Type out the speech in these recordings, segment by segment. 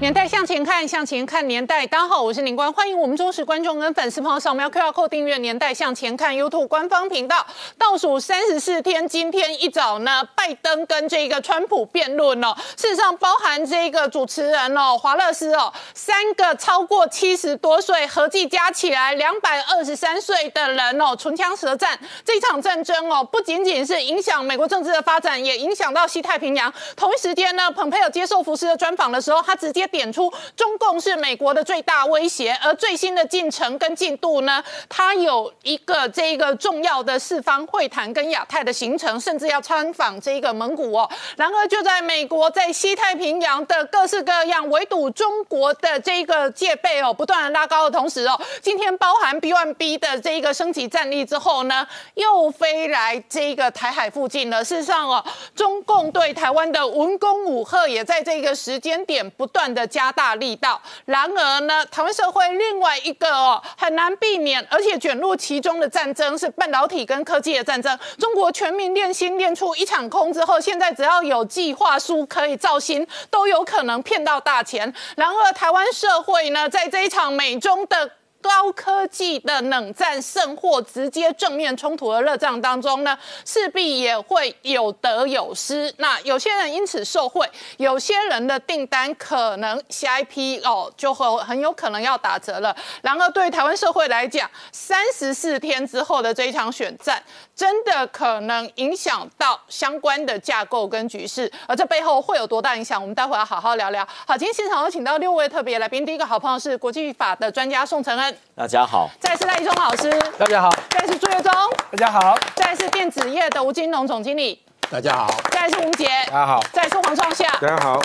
年代向前看，向前看年代。大家好，我是林官，欢迎我们忠实观众跟粉丝朋友扫描 QR Code 订阅《年代向前看》YouTube 官方频道。倒数三十四天，今天一早呢，拜登跟这个川普辩论哦，事实上包含这个主持人哦，华勒斯哦，三个超过七十多岁，合计加起来两百二十三岁的人哦，唇枪舌战。这场战争哦，不仅仅是影响美国政治的发展，也影响到西太平洋。同一时间呢，蓬佩尔接受福斯的专访的时候，他直接。点出中共是美国的最大威胁，而最新的进程跟进度呢，它有一个这一个重要的四方会谈跟亚太的行程，甚至要参访这个蒙古哦。然而就在美国在西太平洋的各式各样围堵中国的这一个戒备哦不断的拉高的同时哦，今天包含 B one B 的这一个升级战力之后呢，又飞来这个台海附近了。事实上哦，中共对台湾的文攻武赫也在这个时间点不断的。加大力道。然而呢，台湾社会另外一个哦很难避免，而且卷入其中的战争是半导体跟科技的战争。中国全民练心练出一场空之后，现在只要有计划书可以造新，都有可能骗到大钱。然而台湾社会呢，在这一场美中的。高科技的冷战胜或直接正面冲突的热战当中呢，势必也会有得有失。那有些人因此受贿，有些人的订单可能下一批哦就会很有可能要打折了。然而对台湾社会来讲，三十四天之后的这一场选战，真的可能影响到相关的架构跟局势。而这背后会有多大影响？我们待会要好好聊聊。好，今天现场有请到六位特别来宾，第一个好朋友是国际法的专家宋承恩。大家好，再是赖一中老师，大家好，再是朱月忠，大家好，再是电子业的吴金龙总经理，大家好，再是吴杰，大家好，再是黄创夏，大家好。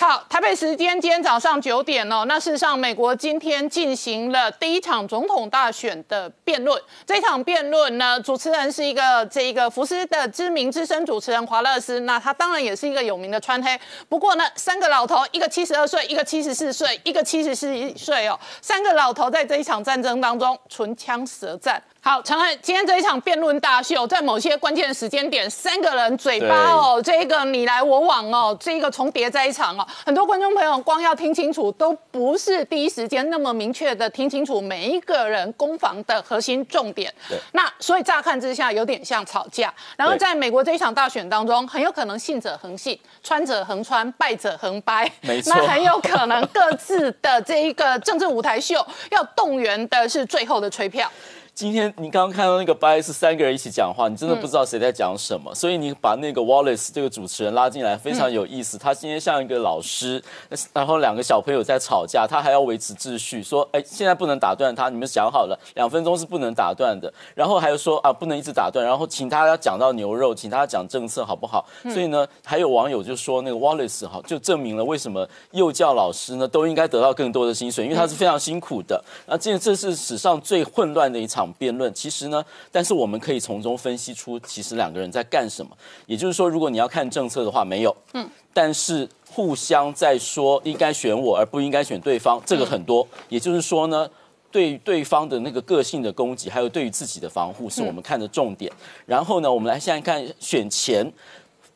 好，台北时间今天早上九点哦。那事实上，美国今天进行了第一场总统大选的辩论。这场辩论呢，主持人是一个这一个福斯的知名资深主持人华勒斯。那他当然也是一个有名的川黑。不过呢，三个老头，一个七十二岁，一个七十四岁，一个七十四岁哦。三个老头在这一场战争当中唇枪舌战。好，陈汉，今天这一场辩论大秀，在某些关键时间点，三个人嘴巴哦，这个你来我往哦，这个重叠在一场哦，很多观众朋友光要听清楚，都不是第一时间那么明确的听清楚每一个人攻防的核心重点。那所以乍看之下有点像吵架，然后在美国这一场大选当中，很有可能信者恒信，穿者恒穿，败者恒败。没错，那很有可能各自的这一个政治舞台秀要动员的是最后的吹票。今天你刚刚看到那个是三个人一起讲话，你真的不知道谁在讲什么，所以你把那个 Wallace 这个主持人拉进来非常有意思。他今天像一个老师，然后两个小朋友在吵架，他还要维持秩序，说：“哎，现在不能打断他，你们想好了，两分钟是不能打断的。”然后还有说：“啊，不能一直打断。”然后请他要讲到牛肉，请他讲政策，好不好？所以呢，还有网友就说那个 Wallace 哈，就证明了为什么幼教老师呢都应该得到更多的薪水，因为他是非常辛苦的。那这这是史上最混乱的一场。辩论其实呢，但是我们可以从中分析出，其实两个人在干什么。也就是说，如果你要看政策的话，没有，嗯，但是互相在说应该选我而不应该选对方，这个很多。也就是说呢，对对方的那个个性的攻击，还有对于自己的防护，是我们看的重点。然后呢，我们来现在看选前。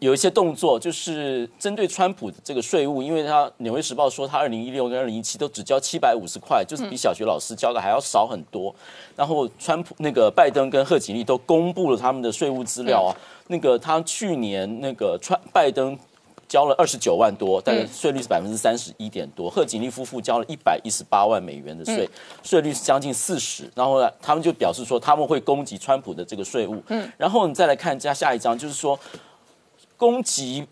有一些动作就是针对川普的这个税务，因为他《纽约时报》说他二零一六跟二零一七都只交七百五十块，就是比小学老师交的还要少很多。然后川普那个拜登跟贺锦丽都公布了他们的税务资料啊，那个他去年那个川拜登交了二十九万多，但是税率是百分之三十一点多，贺锦丽夫妇交了一百一十八万美元的税，税率是将近四十。然后呢，他们就表示说他们会攻击川普的这个税务。嗯，然后你再来看加下一章，就是说。攻击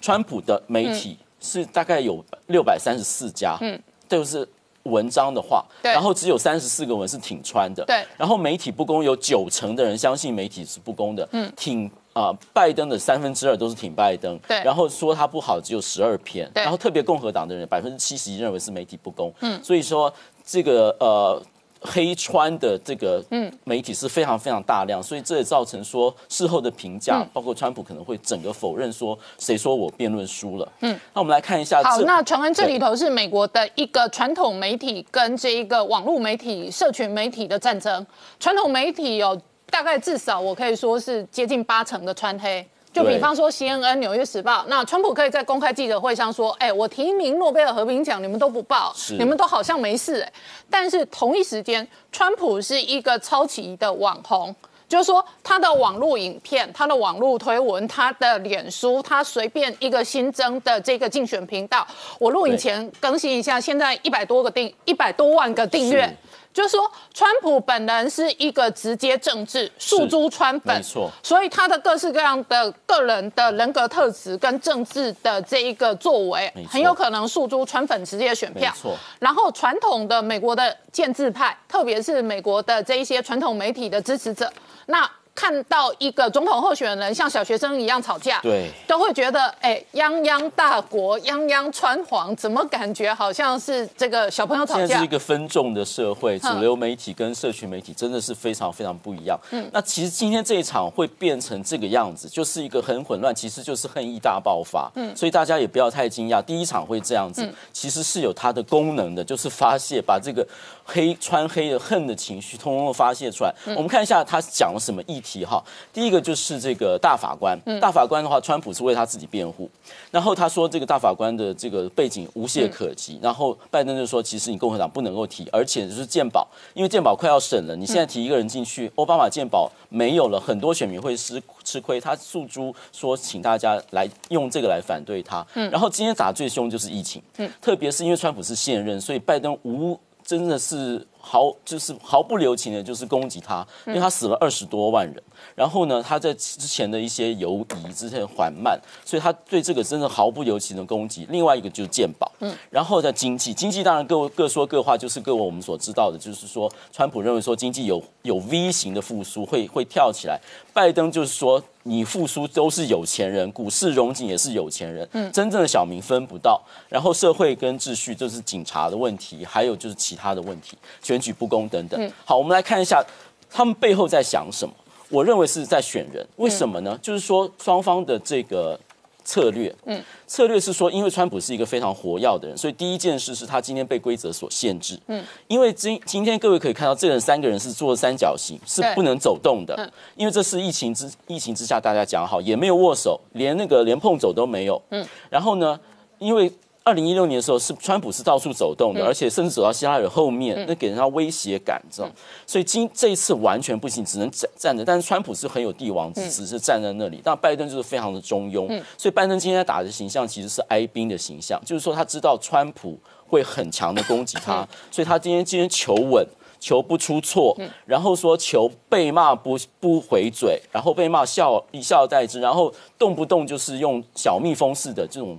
川普的媒体是大概有六百三十四家，嗯，都是文章的话，然后只有三十四个文是挺川的，对，然后媒体不公有九成的人相信媒体是不公的，嗯，挺啊拜登的三分之二都是挺拜登，对，然后说他不好只有十二篇，然后特别共和党的人百分之七十一认为是媒体不公，嗯，所以说这个呃。黑川的这个媒体是非常非常大量，所以这也造成说事后的评价，包括川普可能会整个否认说谁说我辩论输了。嗯，那我们来看一下。好，那传闻这里头是美国的一个传统媒体跟这一个网络媒体、社群媒体的战争。传统媒体有大概至少我可以说是接近八成的川黑。就比方说 CNN、纽约时报，那川普可以在公开记者会上说：“哎，我提名诺贝尔和平奖，你们都不报，你们都好像没事。”哎，但是同一时间，川普是一个超级的网红，就是说他的网络影片、他的网络推文、他的脸书，他随便一个新增的这个竞选频道，我录影前更新一下，现在一百多个订，一百多万个订阅。就是说，川普本人是一个直接政治诉诸川粉，没错，所以他的各式各样的个人的人格特质跟政治的这一个作为，很有可能诉诸川粉直接选票。没错，然后传统的美国的建制派，特别是美国的这一些传统媒体的支持者，那。看到一个总统候选人像小学生一样吵架，对，都会觉得哎，泱泱大国，泱泱川皇，怎么感觉好像是这个小朋友吵架？现在是一个分众的社会，主流媒体跟社群媒体真的是非常非常不一样。嗯，那其实今天这一场会变成这个样子，就是一个很混乱，其实就是恨意大爆发。嗯，所以大家也不要太惊讶，第一场会这样子，其实是有它的功能的，就是发泄，把这个黑穿黑的恨的情绪通通发泄出来。我们看一下他讲了什么意。题哈，第一个就是这个大法官，大法官的话，川普是为他自己辩护，然后他说这个大法官的这个背景无懈可击，然后拜登就说，其实你共和党不能够提，而且就是鉴宝，因为鉴宝快要审了，你现在提一个人进去，奥巴马鉴宝没有了，很多选民会吃吃亏，他诉诸说，请大家来用这个来反对他，然后今天打最凶就是疫情，特别是因为川普是现任，所以拜登无真的是。毫就是毫不留情的，就是攻击他，因为他死了二十多万人。然后呢，他在之前的一些游移之前缓慢，所以他对这个真的毫不留情的攻击。另外一个就是鉴宝，嗯，然后在经济，经济当然各各说各话，就是各我们所知道的，就是说，川普认为说经济有有 V 型的复苏，会会跳起来。拜登就是说，你复苏都是有钱人，股市融景也是有钱人，嗯，真正的小民分不到。然后社会跟秩序就是警察的问题，还有就是其他的问题。选举不公等等。好，我们来看一下他们背后在想什么。我认为是在选人，为什么呢？就是说双方的这个策略，嗯，策略是说，因为川普是一个非常活跃的人，所以第一件事是他今天被规则所限制，嗯，因为今今天各位可以看到，这人三个人是坐三角形，是不能走动的，因为这是疫情之疫情之下，大家讲好也没有握手，连那个连碰走都没有，嗯，然后呢，因为。二零一六年的时候，是川普是到处走动的，而且甚至走到希拉里后面，那给人家威胁感，知道所以今这一次完全不行，只能站站着。但是川普是很有帝王之姿，是站在那里。但拜登就是非常的中庸，所以拜登今天打的形象其实是哀兵的形象，就是说他知道川普会很强的攻击他，所以他今天今天求稳，求不出错，然后说求被骂不不回嘴，然后被骂笑一笑代之，然后动不动就是用小蜜蜂式的这种。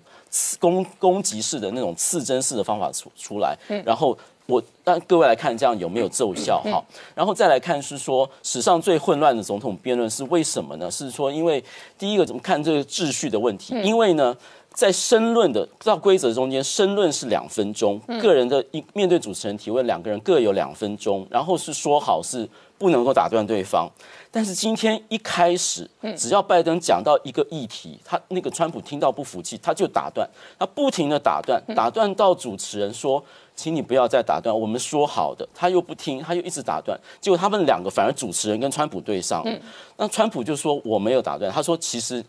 攻攻击式的那种刺针式的方法出出来，然后我让各位来看这样有没有奏效哈，然后再来看是说史上最混乱的总统辩论是为什么呢？是说因为第一个怎么看这个秩序的问题？因为呢，在申论的照规则中间，申论是两分钟，个人的一面对主持人提问，两个人各有两分钟，然后是说好是不能够打断对方。但是今天一开始，只要拜登讲到一个议题，他那个川普听到不服气，他就打断，他不停的打断，打断到主持人说，请你不要再打断，我们说好的，他又不听，他又一直打断，结果他们两个反而主持人跟川普对上，那川普就说我没有打断，他说其实。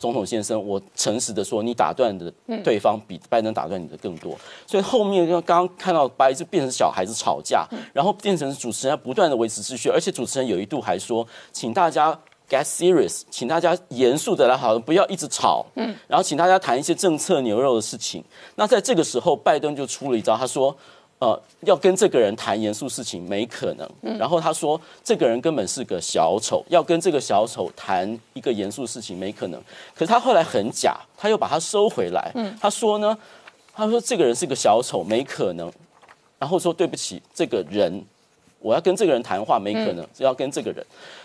总统先生，我诚实的说，你打断的对方比拜登打断你的更多，所以后面就刚刚看到白就变成小孩子吵架，然后变成主持人要不断的维持秩序，而且主持人有一度还说，请大家 get serious，请大家严肃的来，好，不要一直吵，嗯，然后请大家谈一些政策牛肉的事情。那在这个时候，拜登就出了一招，他说。呃，要跟这个人谈严肃事情没可能。然后他说，这个人根本是个小丑，要跟这个小丑谈一个严肃事情没可能。可是他后来很假，他又把他收回来。他说呢，他说这个人是个小丑，没可能。然后说对不起，这个人我要跟这个人谈话没可能，只要跟这个人。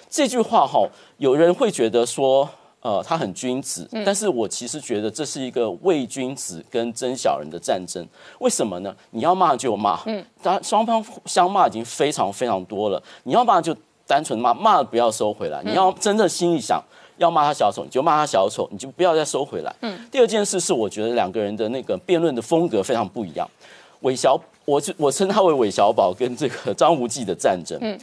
这句话哈，有人会觉得说。呃，他很君子，但是我其实觉得这是一个伪君子跟真小人的战争。为什么呢？你要骂就骂，嗯，当双方相骂已经非常非常多了，你要骂就单纯骂，骂了不要收回来。你要真正心里想要骂他小丑，你就骂他小丑，你就不要再收回来。嗯。第二件事是，我觉得两个人的那个辩论的风格非常不一样。韦小，我我称他为韦小宝跟这个张无忌的战争。嗯。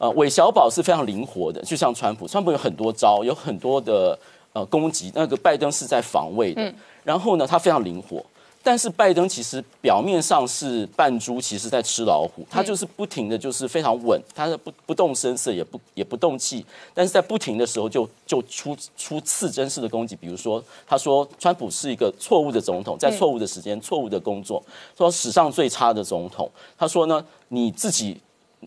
呃，韦小宝是非常灵活的，就像川普，川普有很多招，有很多的呃攻击。那个拜登是在防卫的，然后呢，他非常灵活。但是拜登其实表面上是扮猪，其实在吃老虎。他就是不停的就是非常稳，他是不不动声色，也不也不动气。但是在不停的时候，就就出出刺针式的攻击。比如说，他说川普是一个错误的总统，在错误的时间、错误的工作，说史上最差的总统。他说呢，你自己。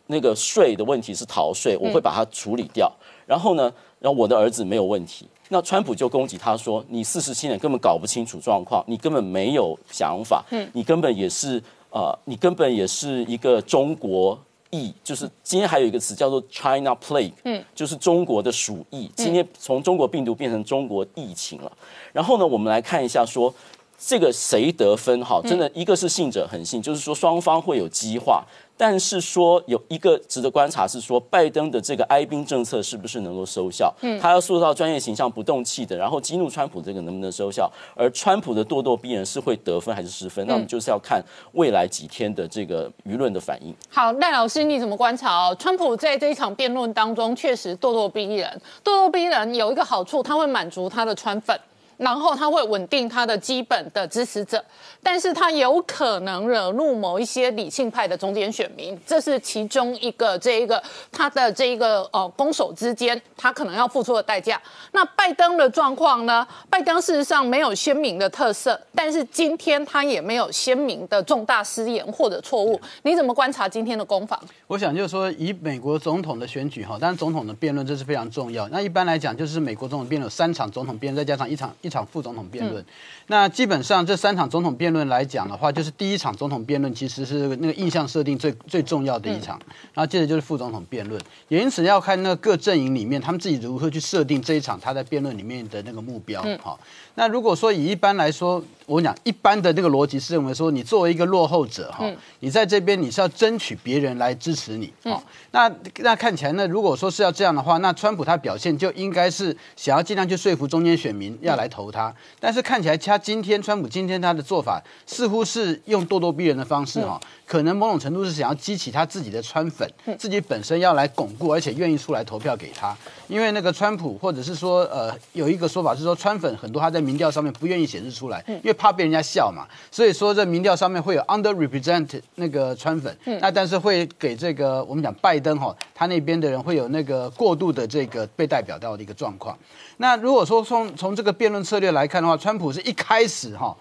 那个税的问题是逃税，我会把它处理掉。然后呢，然后我的儿子没有问题。那川普就攻击他说：“你四十七年根本搞不清楚状况，你根本没有想法，你根本也是呃，你根本也是一个中国疫，就是今天还有一个词叫做 China Plague，嗯，就是中国的鼠疫。今天从中国病毒变成中国疫情了。然后呢，我们来看一下说这个谁得分？哈，真的一个是信者恒信，就是说双方会有激化。但是说有一个值得观察是说，拜登的这个哀兵政策是不是能够收效？嗯，他要塑造专业形象，不动气的，然后激怒川普，这个能不能收效？而川普的咄咄逼人是会得分还是失分？那我们就是要看未来几天的这个舆论的反应。好，赖老师你怎么观察哦？川普在这一场辩论当中确实咄咄逼人，咄咄逼人有一个好处，他会满足他的川粉。然后他会稳定他的基本的支持者，但是他有可能惹怒某一些理性派的中间选民，这是其中一个这一个他的这一个呃攻守之间，他可能要付出的代价。那拜登的状况呢？拜登事实上没有鲜明的特色，但是今天他也没有鲜明的重大失言或者错误。你怎么观察今天的攻防？我想就是说，以美国总统的选举哈，当然总统的辩论这是非常重要。那一般来讲，就是美国总统辩论有三场总统辩论，再加上一场一。场副总统辩论，那基本上这三场总统辩论来讲的话，就是第一场总统辩论其实是那个印象设定最最重要的一场，然后接着就是副总统辩论，也因此要看那各阵营里面他们自己如何去设定这一场他在辩论里面的那个目标。好，那如果说以一般来说，我讲一般的这个逻辑是认为说，你作为一个落后者哈，你在这边你是要争取别人来支持你。好，那那看起来呢，如果说是要这样的话，那川普他表现就应该是想要尽量去说服中间选民要来投。他，但是看起来他今天川普今天他的做法似乎是用咄咄逼人的方式哈，可能某种程度是想要激起他自己的川粉，自己本身要来巩固，而且愿意出来投票给他。因为那个川普或者是说呃有一个说法是说川粉很多他在民调上面不愿意显示出来，因为怕被人家笑嘛，所以说在民调上面会有 underrepresented 那个川粉，那但是会给这个我们讲拜登哈，他那边的人会有那个过度的这个被代表到的一个状况。那如果说从从这个辩论策略来看的话，川普是一开始哈。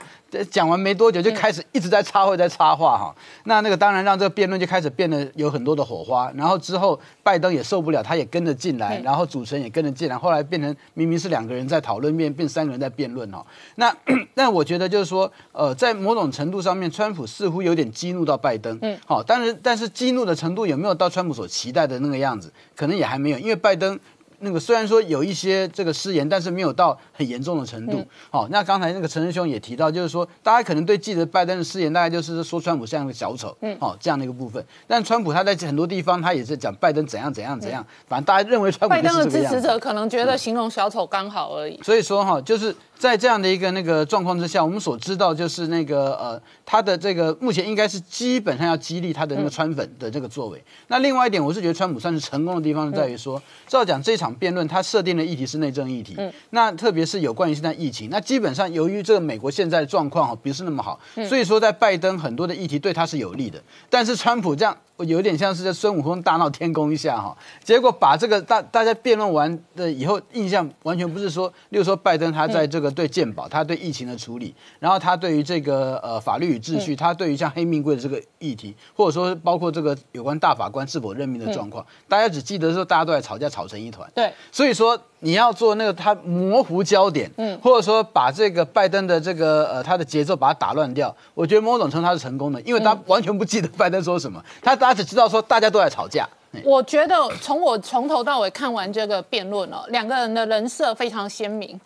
讲完没多久就开始一直在插话，在插话哈。那那那个当然让这个辩论就开始变得有很多的火花。然后之后拜登也受不了，他也跟着进来，然后主持人也跟着进来。后来变成明明是两个人在讨论，变变三个人在辩论哦。那 那我觉得就是说，呃，在某种程度上面，川普似乎有点激怒到拜登。嗯。好，但是但是激怒的程度有没有到川普所期待的那个样子？可能也还没有，因为拜登。那个虽然说有一些这个失言，但是没有到很严重的程度。好，那刚才那个陈仁兄也提到，就是说大家可能对记得拜登的失言，大概就是说川普像个小丑，嗯，好这样的一个部分。但川普他在很多地方他也是讲拜登怎样怎样怎样，反正大家认为川普拜登的支持者可能觉得形容小丑刚好而已。所以说哈，就是。在这样的一个那个状况之下，我们所知道就是那个呃，他的这个目前应该是基本上要激励他的那个川粉的这个作为。那另外一点，我是觉得川普算是成功的地方在于说，照讲这场辩论他设定的议题是内政议题，那特别是有关于现在疫情，那基本上由于这个美国现在的状况哈不是那么好，所以说在拜登很多的议题对他是有利的，但是川普这样。有点像是在孙悟空大闹天宫一下哈，结果把这个大大家辩论完的以后，印象完全不是说，例如说拜登他在这个对鉴宝，他对疫情的处理，然后他对于这个呃法律与秩序，他对于像黑命贵的这个议题，或者说包括这个有关大法官是否任命的状况，大家只记得说大家都在吵架，吵成一团。对，所以说你要做那个他模糊焦点，嗯，或者说把这个拜登的这个呃他的节奏把它打乱掉，我觉得某种程度他是成功的，因为他完全不记得拜登说什么，他大家只知道说大家都在吵架。我觉得从我从头到尾看完这个辩论哦，两个人的人设非常鲜明。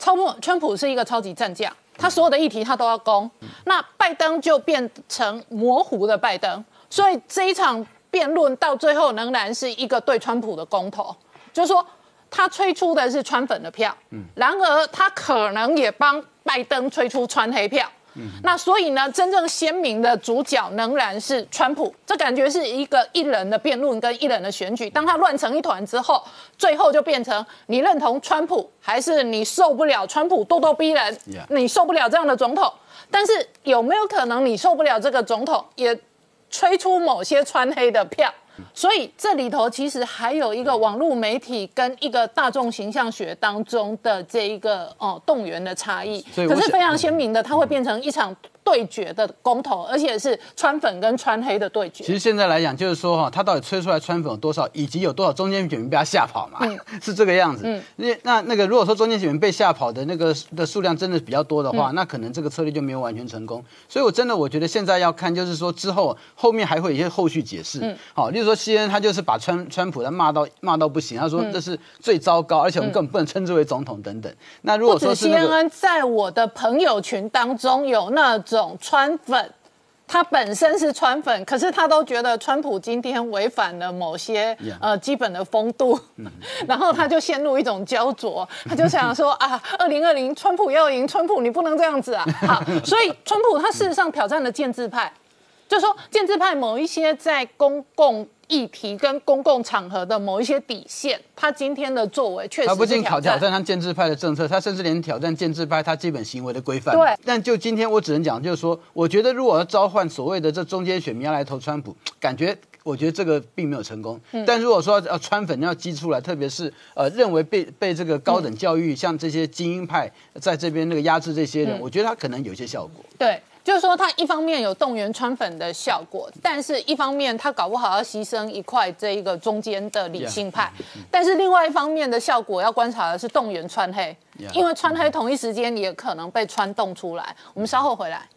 超普川普是一个超级战将，他所有的议题他都要攻，那拜登就变成模糊的拜登，所以这一场辩论到最后仍然是一个对川普的公投，就是说他吹出的是川粉的票，然而他可能也帮拜登吹出川黑票。那所以呢，真正鲜明的主角仍然是川普，这感觉是一个一人的辩论跟一人的选举。当他乱成一团之后，最后就变成你认同川普，还是你受不了川普咄咄逼人，你受不了这样的总统。但是有没有可能你受不了这个总统，也吹出某些川黑的票？所以这里头其实还有一个网络媒体跟一个大众形象学当中的这一个哦动员的差异，可是非常鲜明的，它会变成一场。对决的公投，而且是川粉跟川黑的对决。其实现在来讲，就是说哈，他到底吹出来川粉有多少，以及有多少中间选民被他吓跑嘛？是这个样子。嗯，那那那个，如果说中间选民被吓跑的那个的数量真的比较多的话，那可能这个策略就没有完全成功。所以，我真的我觉得现在要看，就是说之后后面还会有一些后续解释。嗯，好，例如说西恩他就是把川川普他骂到骂到不行，他说这是最糟糕，而且我们根本不能称之为总统等等。那如果说是那个，在我的朋友群当中有那。种川粉，他本身是川粉，可是他都觉得川普今天违反了某些呃基本的风度，然后他就陷入一种焦灼，他就想说啊，二零二零川普要赢，川普你不能这样子啊，好，所以川普他事实上挑战了建制派，就说建制派某一些在公共。议题跟公共场合的某一些底线，他今天的作为确实他不仅挑挑战他建制派的政策，他甚至连挑战建制派他基本行为的规范。对。但就今天我只能讲，就是说，我觉得如果要召唤所谓的这中间选民要来投川普，感觉我觉得这个并没有成功。嗯。但如果说要川粉要激出来，特别是呃认为被被这个高等教育像这些精英派在这边那个压制这些人，我觉得他可能有些效果。对。就是说，他一方面有动员川粉的效果，但是一方面他搞不好要牺牲一块这一个中间的理性派，但是另外一方面的效果要观察的是动员川黑，因为川黑同一时间也可能被川动出来。我们稍后回来。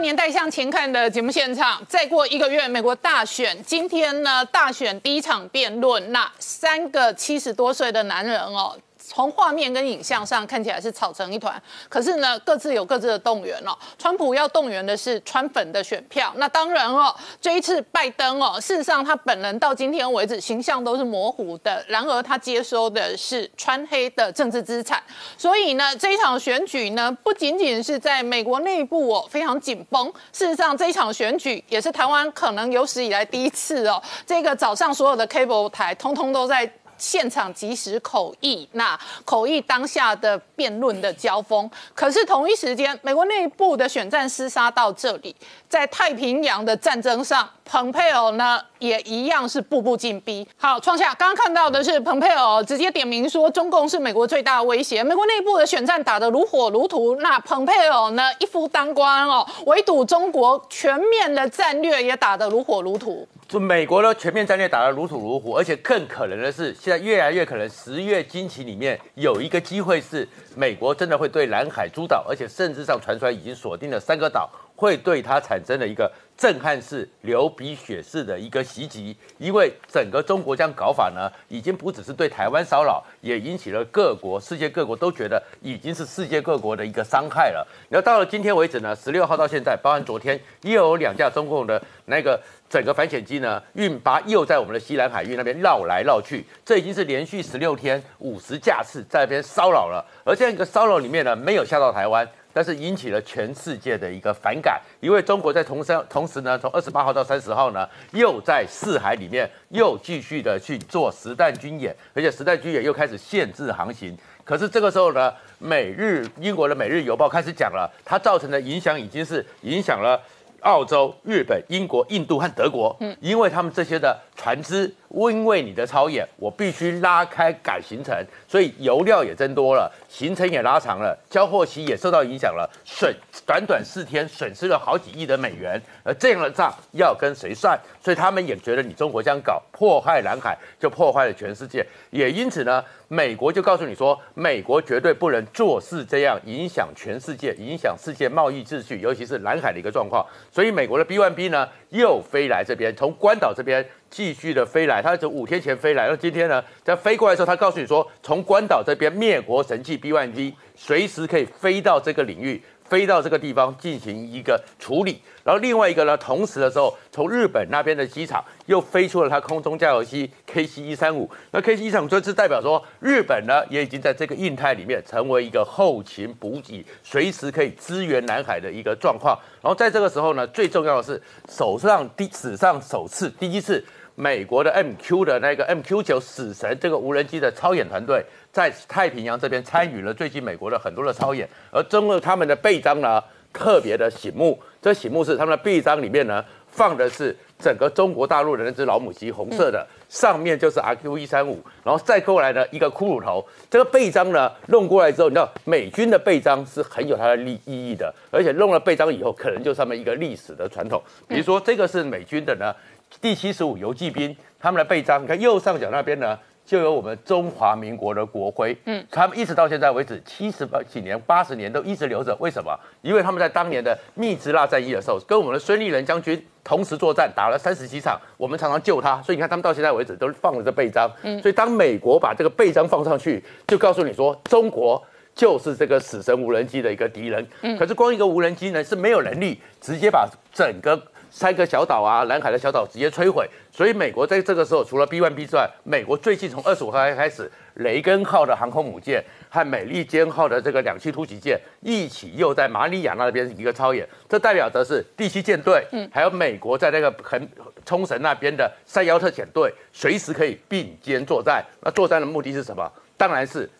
年代向前看的节目现场，再过一个月，美国大选。今天呢，大选第一场辩论，那三个七十多岁的男人哦。从画面跟影像上看起来是吵成一团，可是呢，各自有各自的动员哦。川普要动员的是川粉的选票，那当然哦，这一次拜登哦，事实上他本人到今天为止形象都是模糊的，然而他接收的是川黑的政治资产，所以呢，这一场选举呢，不仅仅是在美国内部哦非常紧绷，事实上这一场选举也是台湾可能有史以来第一次哦，这个早上所有的 cable 台通通都在。现场即时口译，那口译当下的辩论的交锋。可是同一时间，美国内部的选战厮杀到这里，在太平洋的战争上，蓬佩奥呢也一样是步步紧逼。好，创下刚刚看到的是蓬佩奥直接点名说，中共是美国最大威胁。美国内部的选战打得如火如荼，那蓬佩奥呢一夫当关哦，围堵中国全面的战略也打得如火如荼。就美国的全面战略打得如土如虎，而且更可能的是，现在越来越可能十月惊奇里面有一个机会是美国真的会对南海诸岛，而且甚至上传出来已经锁定了三个岛，会对它产生了一个震撼式、流鼻血式的一个袭击。因为整个中国这样搞法呢，已经不只是对台湾骚扰，也引起了各国、世界各国都觉得已经是世界各国的一个伤害了。然后到了今天为止呢，十六号到现在，包含昨天又有两架中共的那个。整个反潜机呢，运八又在我们的西南海域那边绕来绕去，这已经是连续十六天五十架次在那边骚扰了。而这样一个骚扰里面呢，没有下到台湾，但是引起了全世界的一个反感，因为中国在同时同时呢，从二十八号到三十号呢，又在四海里面又继续的去做实弹军演，而且实弹军演又开始限制航行。可是这个时候呢，美日英国的《每日邮报》开始讲了，它造成的影响已经是影响了。澳洲、日本、英国、印度和德国，嗯，因为他们这些的船只，因为你的超演，我必须拉开改行程，所以油料也增多了，行程也拉长了，交货期也受到影响了，损短短四天损失了好几亿的美元，而这样的账要跟谁算？所以他们也觉得你中国这样搞，破坏南海就破坏了全世界，也因此呢，美国就告诉你说，美国绝对不能做事这样影响全世界，影响世界贸易秩序，尤其是南海的一个状况。所以美国的 B1B 呢又飞来这边，从关岛这边继续的飞来，他从五天前飞来，那今天呢在飞过来的时候，他告诉你说，从关岛这边灭国神器 B 1 G 随时可以飞到这个领域。飞到这个地方进行一个处理，然后另外一个呢，同时的时候，从日本那边的机场又飞出了它空中加油机 KC 一三五，那 KC 一三五就是代表说，日本呢也已经在这个印太里面成为一个后勤补给，随时可以支援南海的一个状况。然后在这个时候呢，最重要的是，手上第史上首次第一次，美国的 MQ 的那个 MQ 九死神这个无人机的超演团队。在太平洋这边参与了最近美国的很多的操演，而中了他们的背章呢特别的醒目。这醒目是他们的背章里面呢放的是整个中国大陆的那只老母鸡，红色的，上面就是 RQ 一三五，然后再过来呢一个骷髅头。这个背章呢弄过来之后，你知道美军的背章是很有它的利意义的，而且弄了背章以后，可能就上面一个历史的传统。比如说这个是美军的呢第七十五游击兵他们的背章，你看右上角那边呢。就有我们中华民国的国徽，嗯，他们一直到现在为止七十八几年、八十年都一直留着。为什么？因为他们在当年的密支那战役的时候，跟我们的孙立人将军同时作战，打了三十几场，我们常常救他。所以你看，他们到现在为止都放着这背章。嗯，所以当美国把这个背章放上去，就告诉你说，中国就是这个死神无人机的一个敌人。嗯，可是光一个无人机呢是没有能力直接把整个。三个小岛啊，南海的小岛直接摧毁。所以美国在这个时候，除了 B1B 之外，美国最近从二十五号开始，雷根号的航空母舰和美利坚号的这个两栖突击舰一起又在马里亚纳边一个操演，这代表的是第七舰队，嗯，还有美国在那个很冲绳那边的三幺特遣队，随时可以并肩作战。那作战的目的是什么？当然是。